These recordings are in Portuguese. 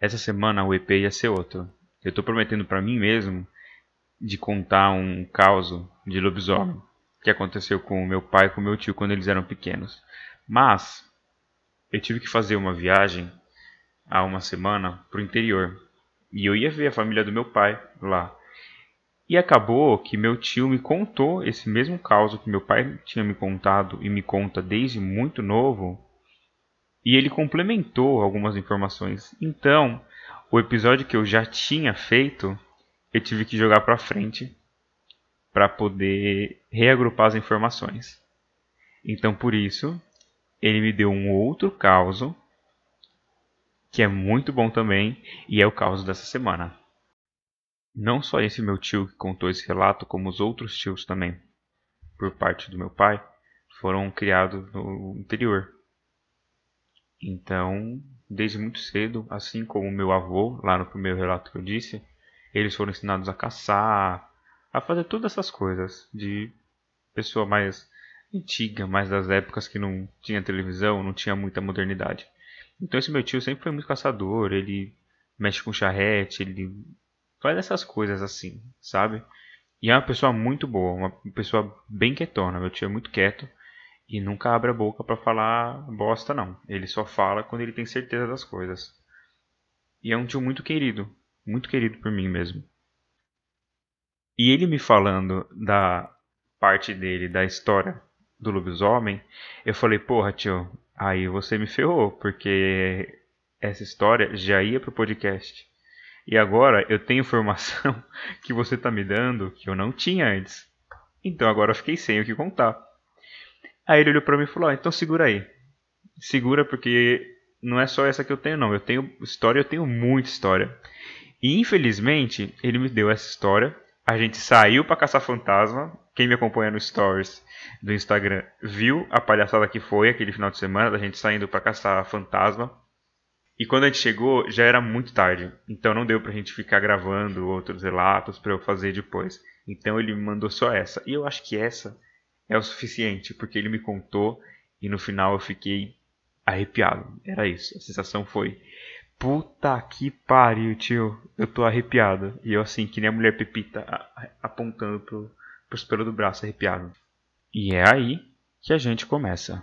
essa semana o EP ia ser outro. Eu tô prometendo para mim mesmo de contar um caso de lobisomem que aconteceu com meu pai e com meu tio quando eles eram pequenos. Mas eu tive que fazer uma viagem há uma semana pro interior e eu ia ver a família do meu pai lá. E acabou que meu tio me contou esse mesmo caso que meu pai tinha me contado e me conta desde muito novo. E ele complementou algumas informações. Então, o episódio que eu já tinha feito, eu tive que jogar para frente para poder reagrupar as informações. Então, por isso, ele me deu um outro caso que é muito bom também e é o caso dessa semana. Não só esse meu tio que contou esse relato, como os outros tios também, por parte do meu pai, foram criados no interior. Então, desde muito cedo, assim como meu avô, lá no primeiro relato que eu disse, eles foram ensinados a caçar, a fazer todas essas coisas de pessoa mais antiga, mais das épocas que não tinha televisão, não tinha muita modernidade. Então esse meu tio sempre foi muito caçador, ele mexe com charrete, ele faz essas coisas assim, sabe? E é uma pessoa muito boa, uma pessoa bem quietona. Meu tio é muito quieto e nunca abre a boca para falar bosta, não. Ele só fala quando ele tem certeza das coisas. E é um tio muito querido, muito querido por mim mesmo. E ele me falando da parte dele, da história do lobisomem, eu falei, porra, tio, aí você me ferrou, porque essa história já ia pro podcast. E agora eu tenho informação que você está me dando que eu não tinha antes. Então agora eu fiquei sem o que contar. Aí ele olhou para mim e falou: ah, então segura aí. Segura porque não é só essa que eu tenho, não. Eu tenho história, eu tenho muita história. E infelizmente ele me deu essa história. A gente saiu para caçar fantasma. Quem me acompanha no stories do Instagram viu a palhaçada que foi aquele final de semana da gente saindo para caçar fantasma. E quando a gente chegou, já era muito tarde. Então não deu pra gente ficar gravando outros relatos para eu fazer depois. Então ele me mandou só essa. E eu acho que essa é o suficiente, porque ele me contou e no final eu fiquei arrepiado. Era isso. A sensação foi: Puta que pariu, tio. Eu tô arrepiado. E eu, assim, que nem a mulher Pepita, apontando pro, pros pelos do braço, arrepiado. E é aí que a gente começa.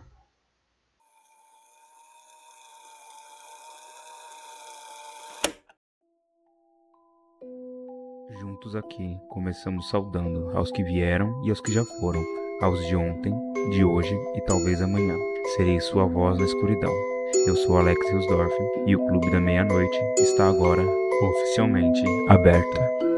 Juntos aqui, começamos saudando aos que vieram e aos que já foram, aos de ontem, de hoje e talvez amanhã. Serei sua voz na escuridão. Eu sou Alex Hilsdorf e o Clube da Meia-Noite está agora oficialmente aberto.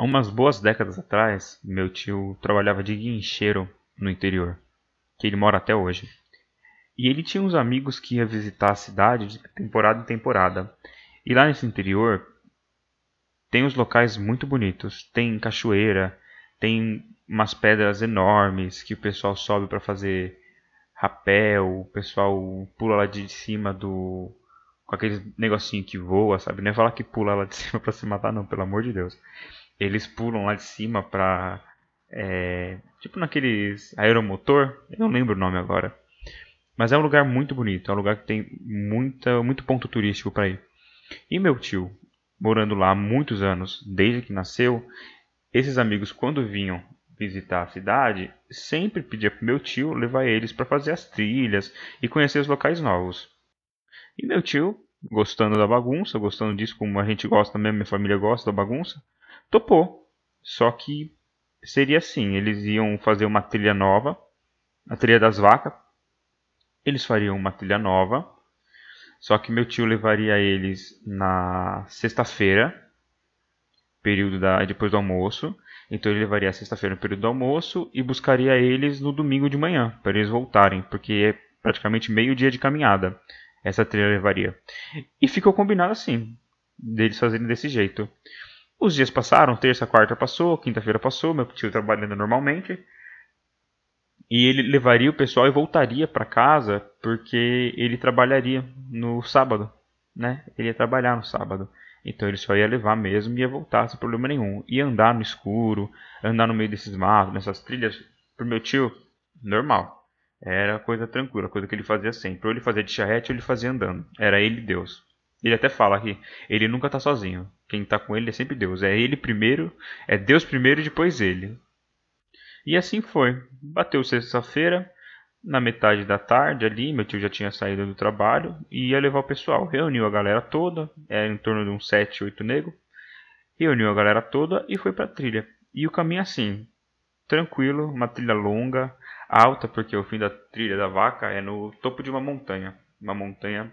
Há umas boas décadas atrás, meu tio trabalhava de guincheiro no interior, que ele mora até hoje. E ele tinha uns amigos que ia visitar a cidade de temporada em temporada. E lá nesse interior tem uns locais muito bonitos. Tem cachoeira, tem umas pedras enormes que o pessoal sobe para fazer rapel, o pessoal pula lá de cima do com aquele negocinho que voa, sabe? Nem falar que pula lá de cima para se matar não, pelo amor de Deus eles pulam lá de cima pra. É, tipo naqueles aeromotor, eu não lembro o nome agora. Mas é um lugar muito bonito, é um lugar que tem muita, muito ponto turístico para ir. E meu tio, morando lá há muitos anos, desde que nasceu, esses amigos quando vinham visitar a cidade, sempre pedia pro meu tio levar eles para fazer as trilhas e conhecer os locais novos. E meu tio, gostando da bagunça, gostando disso como a gente gosta mesmo, minha família gosta da bagunça, topou. Só que seria assim: eles iam fazer uma trilha nova, a trilha das vacas. Eles fariam uma trilha nova. Só que meu tio levaria eles na sexta-feira, período da depois do almoço. Então ele levaria a sexta-feira no período do almoço e buscaria eles no domingo de manhã para eles voltarem, porque é praticamente meio dia de caminhada. Essa trilha levaria. E ficou combinado assim, deles fazerem desse jeito. Os dias passaram, terça, quarta passou, quinta-feira passou, meu tio trabalhando normalmente. E ele levaria o pessoal e voltaria para casa porque ele trabalharia no sábado, né? Ele ia trabalhar no sábado. Então ele só ia levar mesmo e ia voltar sem problema nenhum. Ia andar no escuro, andar no meio desses matos, nessas trilhas, pro meu tio, normal. Era coisa tranquila, coisa que ele fazia sempre. Ou ele fazia de charrete ou ele fazia andando. Era ele Deus. Ele até fala aqui, ele nunca está sozinho. Quem está com ele é sempre Deus. É ele primeiro, é Deus primeiro e depois ele. E assim foi. Bateu sexta-feira, na metade da tarde ali, meu tio já tinha saído do trabalho e ia levar o pessoal. Reuniu a galera toda, era em torno de uns 7, 8 negros. Reuniu a galera toda e foi pra trilha. E o caminho assim, tranquilo, uma trilha longa, alta, porque o fim da trilha da vaca é no topo de uma montanha. Uma montanha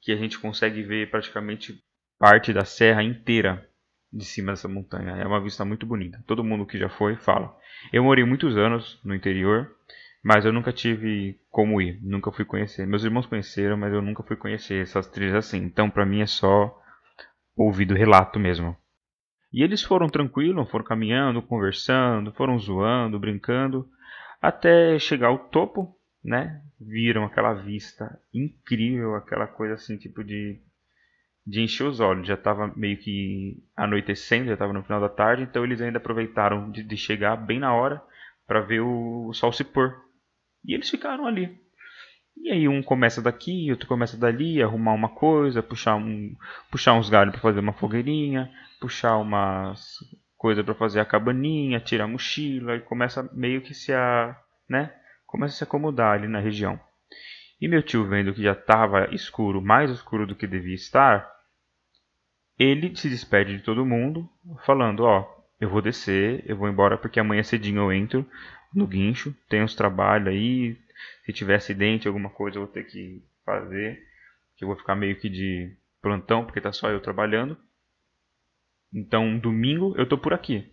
que a gente consegue ver praticamente parte da serra inteira de cima dessa montanha. É uma vista muito bonita. Todo mundo que já foi fala. Eu morei muitos anos no interior, mas eu nunca tive como ir, nunca fui conhecer. Meus irmãos conheceram, mas eu nunca fui conhecer essas trilhas assim. Então, para mim é só ouvir do relato mesmo. E eles foram tranquilos, foram caminhando, conversando, foram zoando, brincando, até chegar ao topo, né? Viram aquela vista incrível, aquela coisa assim, tipo de de encher os olhos. Já estava meio que anoitecendo, já estava no final da tarde, então eles ainda aproveitaram de, de chegar bem na hora para ver o, o sol se pôr. E eles ficaram ali. E aí um começa daqui, outro começa dali, arrumar uma coisa, puxar, um, puxar uns galhos para fazer uma fogueirinha, puxar umas coisas para fazer a cabaninha, tirar a mochila e começa meio que se a, né, começa a se acomodar ali na região. E meu tio vendo que já estava escuro, mais escuro do que devia estar, ele se despede de todo mundo, falando: Ó, eu vou descer, eu vou embora porque amanhã cedinho eu entro no guincho, tem uns trabalhos aí, se tiver acidente, alguma coisa eu vou ter que fazer, que eu vou ficar meio que de plantão, porque tá só eu trabalhando. Então, domingo eu tô por aqui,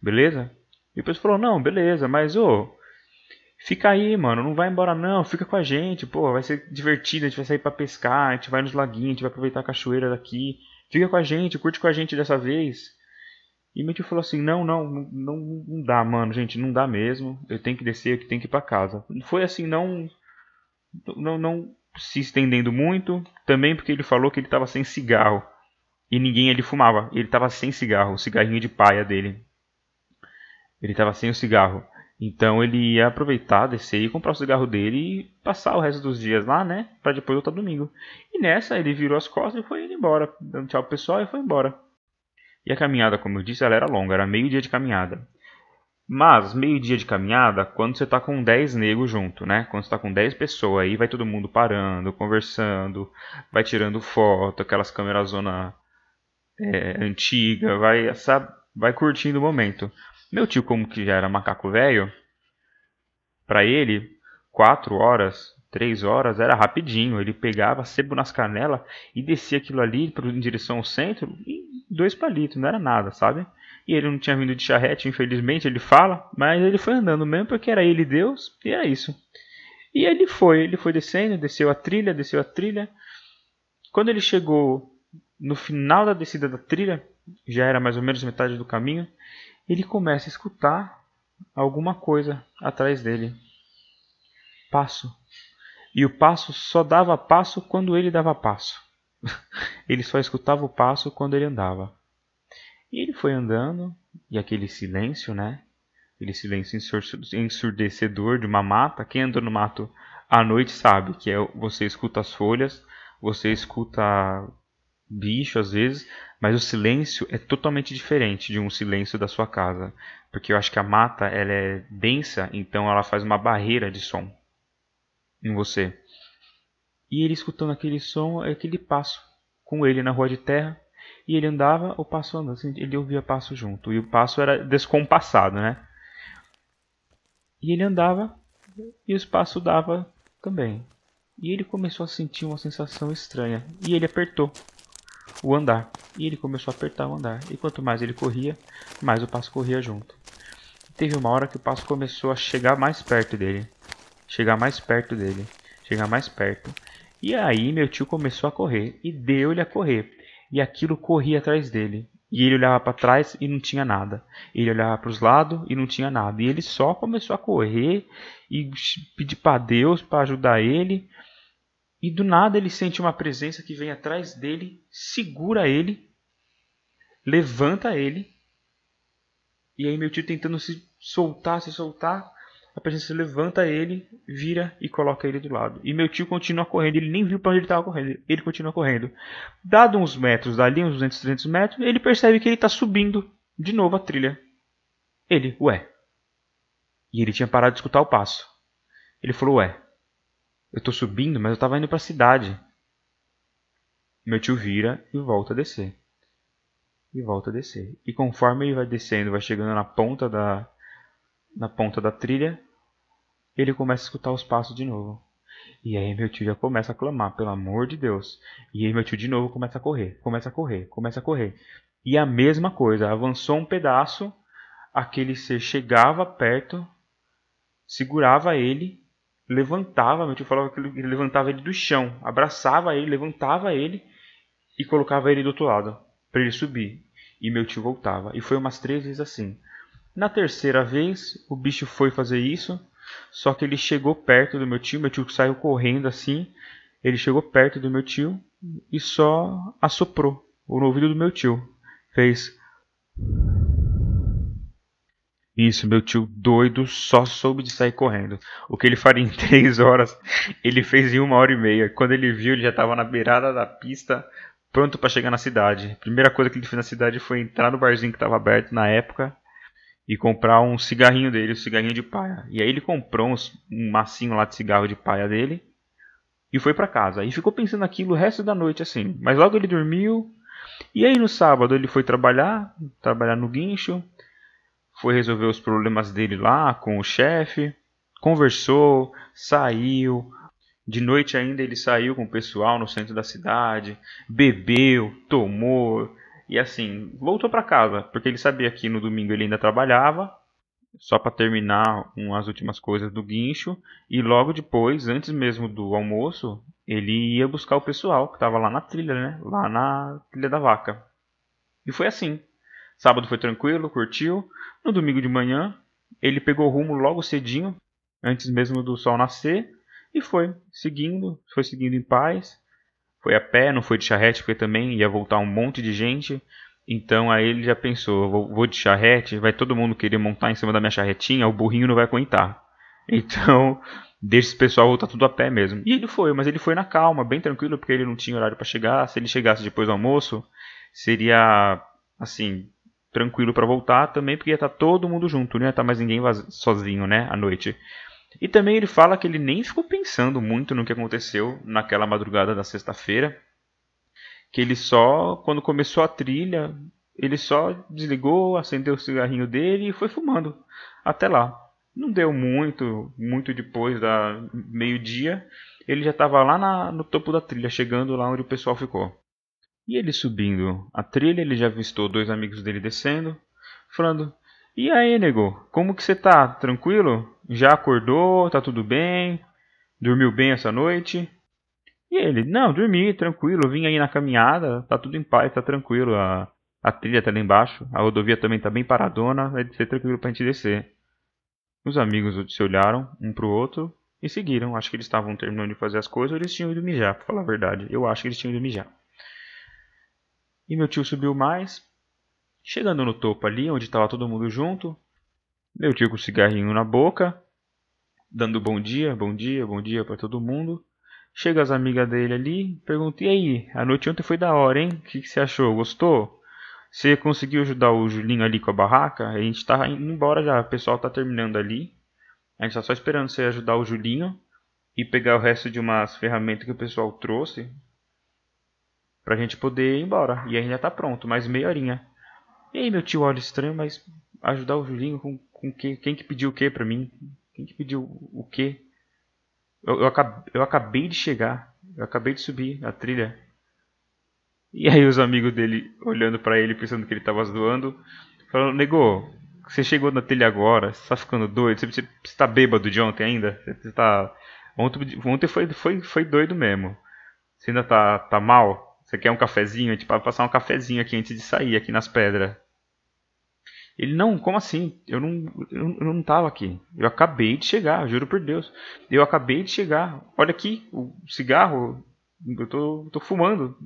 beleza? E o pessoal falou, não, beleza, mas ô, fica aí, mano, não vai embora não, fica com a gente, pô, vai ser divertido, a gente vai sair para pescar, a gente vai nos laguinhos, a gente vai aproveitar a cachoeira daqui, fica com a gente, curte com a gente dessa vez. E tio falou assim: não, não, não, não dá, mano, gente, não dá mesmo. Eu tenho que descer, eu tenho que ir para casa. Foi assim, não, não, não se estendendo muito. Também porque ele falou que ele estava sem cigarro e ninguém ali fumava. Ele estava sem cigarro, o cigarrinho de paia dele. Ele estava sem o cigarro. Então ele ia aproveitar, descer e comprar o cigarro dele e passar o resto dos dias lá, né? Para depois voltar domingo. E nessa ele virou as costas e foi indo embora, dando tchau pro pessoal e foi embora. E a caminhada, como eu disse, ela era longa, era meio dia de caminhada. Mas, meio dia de caminhada, quando você está com 10 negros junto, né? Quando você está com 10 pessoas, aí vai todo mundo parando, conversando, vai tirando foto, aquelas câmeras zona é, antiga, vai, sabe, vai curtindo o momento. Meu tio, como que já era macaco velho, para ele, 4 horas, 3 horas era rapidinho. Ele pegava sebo nas canelas e descia aquilo ali em direção ao centro e dois palitos, não era nada, sabe? E ele não tinha vindo de charrete, infelizmente, ele fala, mas ele foi andando mesmo porque era ele Deus, e era isso. E ele foi, ele foi descendo, desceu a trilha, desceu a trilha. Quando ele chegou no final da descida da trilha, já era mais ou menos metade do caminho, ele começa a escutar alguma coisa atrás dele. Passo. E o passo só dava passo quando ele dava passo. ele só escutava o passo quando ele andava. E ele foi andando, e aquele silêncio, né? Aquele silêncio ensurdecedor de uma mata. Quem anda no mato à noite sabe que é você escuta as folhas, você escuta bicho às vezes, mas o silêncio é totalmente diferente de um silêncio da sua casa, porque eu acho que a mata ela é densa, então ela faz uma barreira de som em você. E ele escutando aquele som, aquele passo com ele na rua de terra. E ele andava, o passo andando, assim, ele ouvia passo junto. E o passo era descompassado, né? E ele andava e o espaço dava também. E ele começou a sentir uma sensação estranha. E ele apertou o andar. E ele começou a apertar o andar. E quanto mais ele corria, mais o passo corria junto. Teve uma hora que o passo começou a chegar mais perto dele. Chegar mais perto dele. Chegar mais perto. E aí meu tio começou a correr e deu-lhe a correr. E aquilo corria atrás dele. E ele olhava para trás e não tinha nada. Ele olhava para os lados e não tinha nada. E ele só começou a correr e pedir para Deus para ajudar ele. E do nada ele sente uma presença que vem atrás dele, segura ele, levanta ele. E aí meu tio tentando se soltar, se soltar, a presença levanta ele, vira e coloca ele do lado. E meu tio continua correndo, ele nem viu para onde ele estava correndo, ele continua correndo. Dado uns metros dali, uns 200, 300 metros, ele percebe que ele está subindo de novo a trilha. Ele, ué. E ele tinha parado de escutar o passo. Ele falou, ué, eu estou subindo, mas eu estava indo para a cidade. Meu tio vira e volta a descer. E volta a descer. E conforme ele vai descendo, vai chegando na ponta da, na ponta da trilha, ele começa a escutar os passos de novo. E aí meu tio já começa a clamar, pelo amor de Deus. E aí meu tio de novo começa a correr, começa a correr, começa a correr. E a mesma coisa, avançou um pedaço, aquele ser chegava perto, segurava ele, levantava, meu tio falava que ele levantava ele do chão, abraçava ele, levantava ele e colocava ele do outro lado, para ele subir. E meu tio voltava. E foi umas três vezes assim. Na terceira vez, o bicho foi fazer isso, só que ele chegou perto do meu tio, meu tio saiu correndo assim. Ele chegou perto do meu tio e só assoprou no ouvido do meu tio. Fez. Isso, meu tio doido só soube de sair correndo. O que ele faria em três horas, ele fez em uma hora e meia. Quando ele viu, ele já estava na beirada da pista, pronto para chegar na cidade. A primeira coisa que ele fez na cidade foi entrar no barzinho que estava aberto na época e comprar um cigarrinho dele, um cigarrinho de paia. E aí ele comprou um massinho lá de cigarro de paia dele e foi para casa. E ficou pensando aquilo o resto da noite assim. Mas logo ele dormiu. E aí no sábado ele foi trabalhar, trabalhar no guincho, foi resolver os problemas dele lá com o chefe, conversou, saiu. De noite ainda ele saiu com o pessoal no centro da cidade, bebeu, tomou, e assim, voltou para casa, porque ele sabia que no domingo ele ainda trabalhava, só para terminar umas últimas coisas do guincho, e logo depois, antes mesmo do almoço, ele ia buscar o pessoal que estava lá na trilha, né? Lá na trilha da vaca. E foi assim. Sábado foi tranquilo, curtiu. No domingo de manhã, ele pegou rumo logo cedinho, antes mesmo do sol nascer, e foi seguindo, foi seguindo em paz. Foi a pé, não foi de charrete, porque também ia voltar um monte de gente. Então aí ele já pensou, vou, vou de charrete, vai todo mundo querer montar em cima da minha charretinha, o burrinho não vai aguentar. Então, deixa esse pessoal voltar tudo a pé mesmo. E ele foi, mas ele foi na calma, bem tranquilo, porque ele não tinha horário para chegar. Se ele chegasse depois do almoço, seria assim, tranquilo para voltar também, porque ia estar tá todo mundo junto, não ia estar tá mais ninguém sozinho, né, à noite. E também ele fala que ele nem ficou pensando muito no que aconteceu naquela madrugada da sexta-feira, que ele só, quando começou a trilha, ele só desligou, acendeu o cigarrinho dele e foi fumando até lá. Não deu muito, muito depois da meio-dia, ele já estava lá na, no topo da trilha, chegando lá onde o pessoal ficou. E ele subindo a trilha, ele já avistou dois amigos dele descendo, falando: e aí, nego, como que você tá? Tranquilo? Já acordou? Tá tudo bem? Dormiu bem essa noite? E ele, não, dormi, tranquilo, vim aí na caminhada, tá tudo em paz, tá tranquilo, a, a trilha tá lá embaixo, a rodovia também tá bem paradona, vai ser tranquilo pra gente descer. Os amigos se olharam um pro outro e seguiram. Acho que eles estavam terminando de fazer as coisas ou eles tinham ido mijar, pra falar a verdade. Eu acho que eles tinham ido mijar. E meu tio subiu mais, Chegando no topo ali, onde estava todo mundo junto, meu tio com o cigarrinho na boca, dando bom dia, bom dia, bom dia para todo mundo. Chega as amigas dele ali, pergunta: E aí, a noite ontem foi da hora, hein? O que, que você achou? Gostou? Você conseguiu ajudar o Julinho ali com a barraca? A gente tá indo embora já, o pessoal tá terminando ali. A gente tá só esperando você ajudar o Julinho e pegar o resto de umas ferramentas que o pessoal trouxe pra gente poder ir embora. E aí já tá pronto, mais meia horinha. E aí, meu tio olha estranho, mas ajudar o Julinho com, com quem, quem que pediu o que pra mim? Quem que pediu o que? Eu, eu, acabei, eu acabei de chegar, eu acabei de subir a trilha. E aí os amigos dele olhando para ele, pensando que ele tava zoando, falando, nego, você chegou na trilha agora, você tá ficando doido, você, você, você tá bêbado de ontem ainda? Você tá. Ontem, ontem foi, foi, foi doido mesmo. Você ainda tá, tá mal? Você quer um cafezinho? A gente pode passar um cafezinho aqui antes de sair, aqui nas pedras. Ele, não, como assim? Eu não, eu, eu não tava aqui. Eu acabei de chegar, juro por Deus. Eu acabei de chegar. Olha aqui, o cigarro. Eu tô, tô fumando.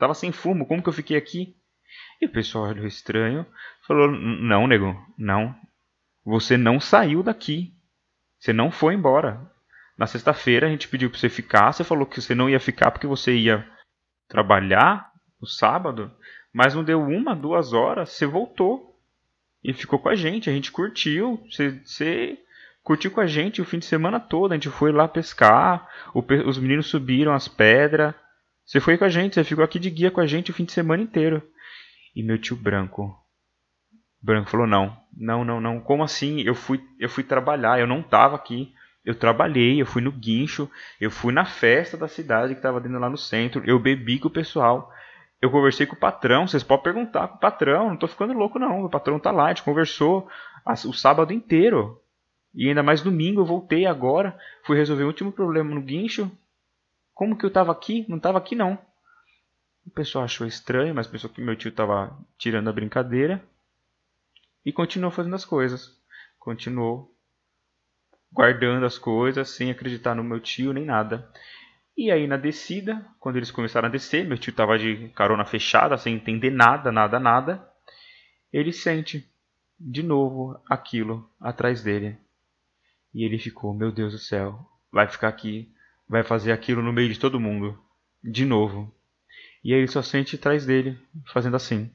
Tava sem fumo, como que eu fiquei aqui? E o pessoal olhou estranho. Falou, não, nego, não. Você não saiu daqui. Você não foi embora. Na sexta-feira a gente pediu para você ficar. Você falou que você não ia ficar porque você ia trabalhar no sábado, mas não deu uma, duas horas, você voltou e ficou com a gente. A gente curtiu, você, você curtiu com a gente o fim de semana todo. A gente foi lá pescar, o, os meninos subiram as pedras. Você foi com a gente, você ficou aqui de guia com a gente o fim de semana inteiro. E meu tio Branco. Branco falou: Não, não, não, não. Como assim? Eu fui, eu fui trabalhar, eu não estava aqui. Eu trabalhei, eu fui no guincho, eu fui na festa da cidade que estava dentro lá no centro, eu bebi com o pessoal, eu conversei com o patrão, vocês podem perguntar com o patrão, não estou ficando louco não, o patrão tá lá, a gente conversou o sábado inteiro. E ainda mais domingo, eu voltei agora, fui resolver o último problema no guincho. Como que eu estava aqui? Não estava aqui não. O pessoal achou estranho, mas pensou que meu tio estava tirando a brincadeira. E continuou fazendo as coisas. Continuou guardando as coisas sem acreditar no meu tio nem nada. E aí na descida, quando eles começaram a descer, meu tio estava de carona fechada, sem entender nada, nada, nada. Ele sente de novo aquilo atrás dele. E ele ficou, meu Deus do céu, vai ficar aqui, vai fazer aquilo no meio de todo mundo, de novo. E aí ele só sente atrás dele, fazendo assim.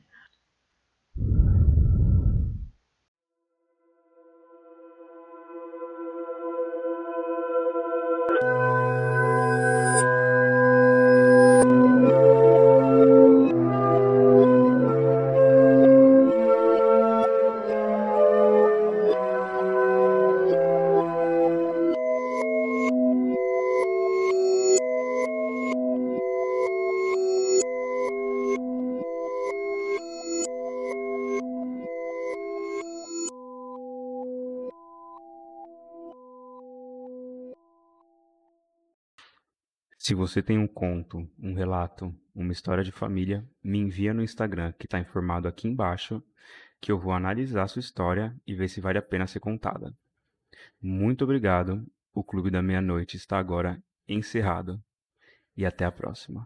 Se você tem um conto, um relato, uma história de família, me envia no Instagram que está informado aqui embaixo, que eu vou analisar sua história e ver se vale a pena ser contada. Muito obrigado. O Clube da Meia-Noite está agora encerrado. E até a próxima.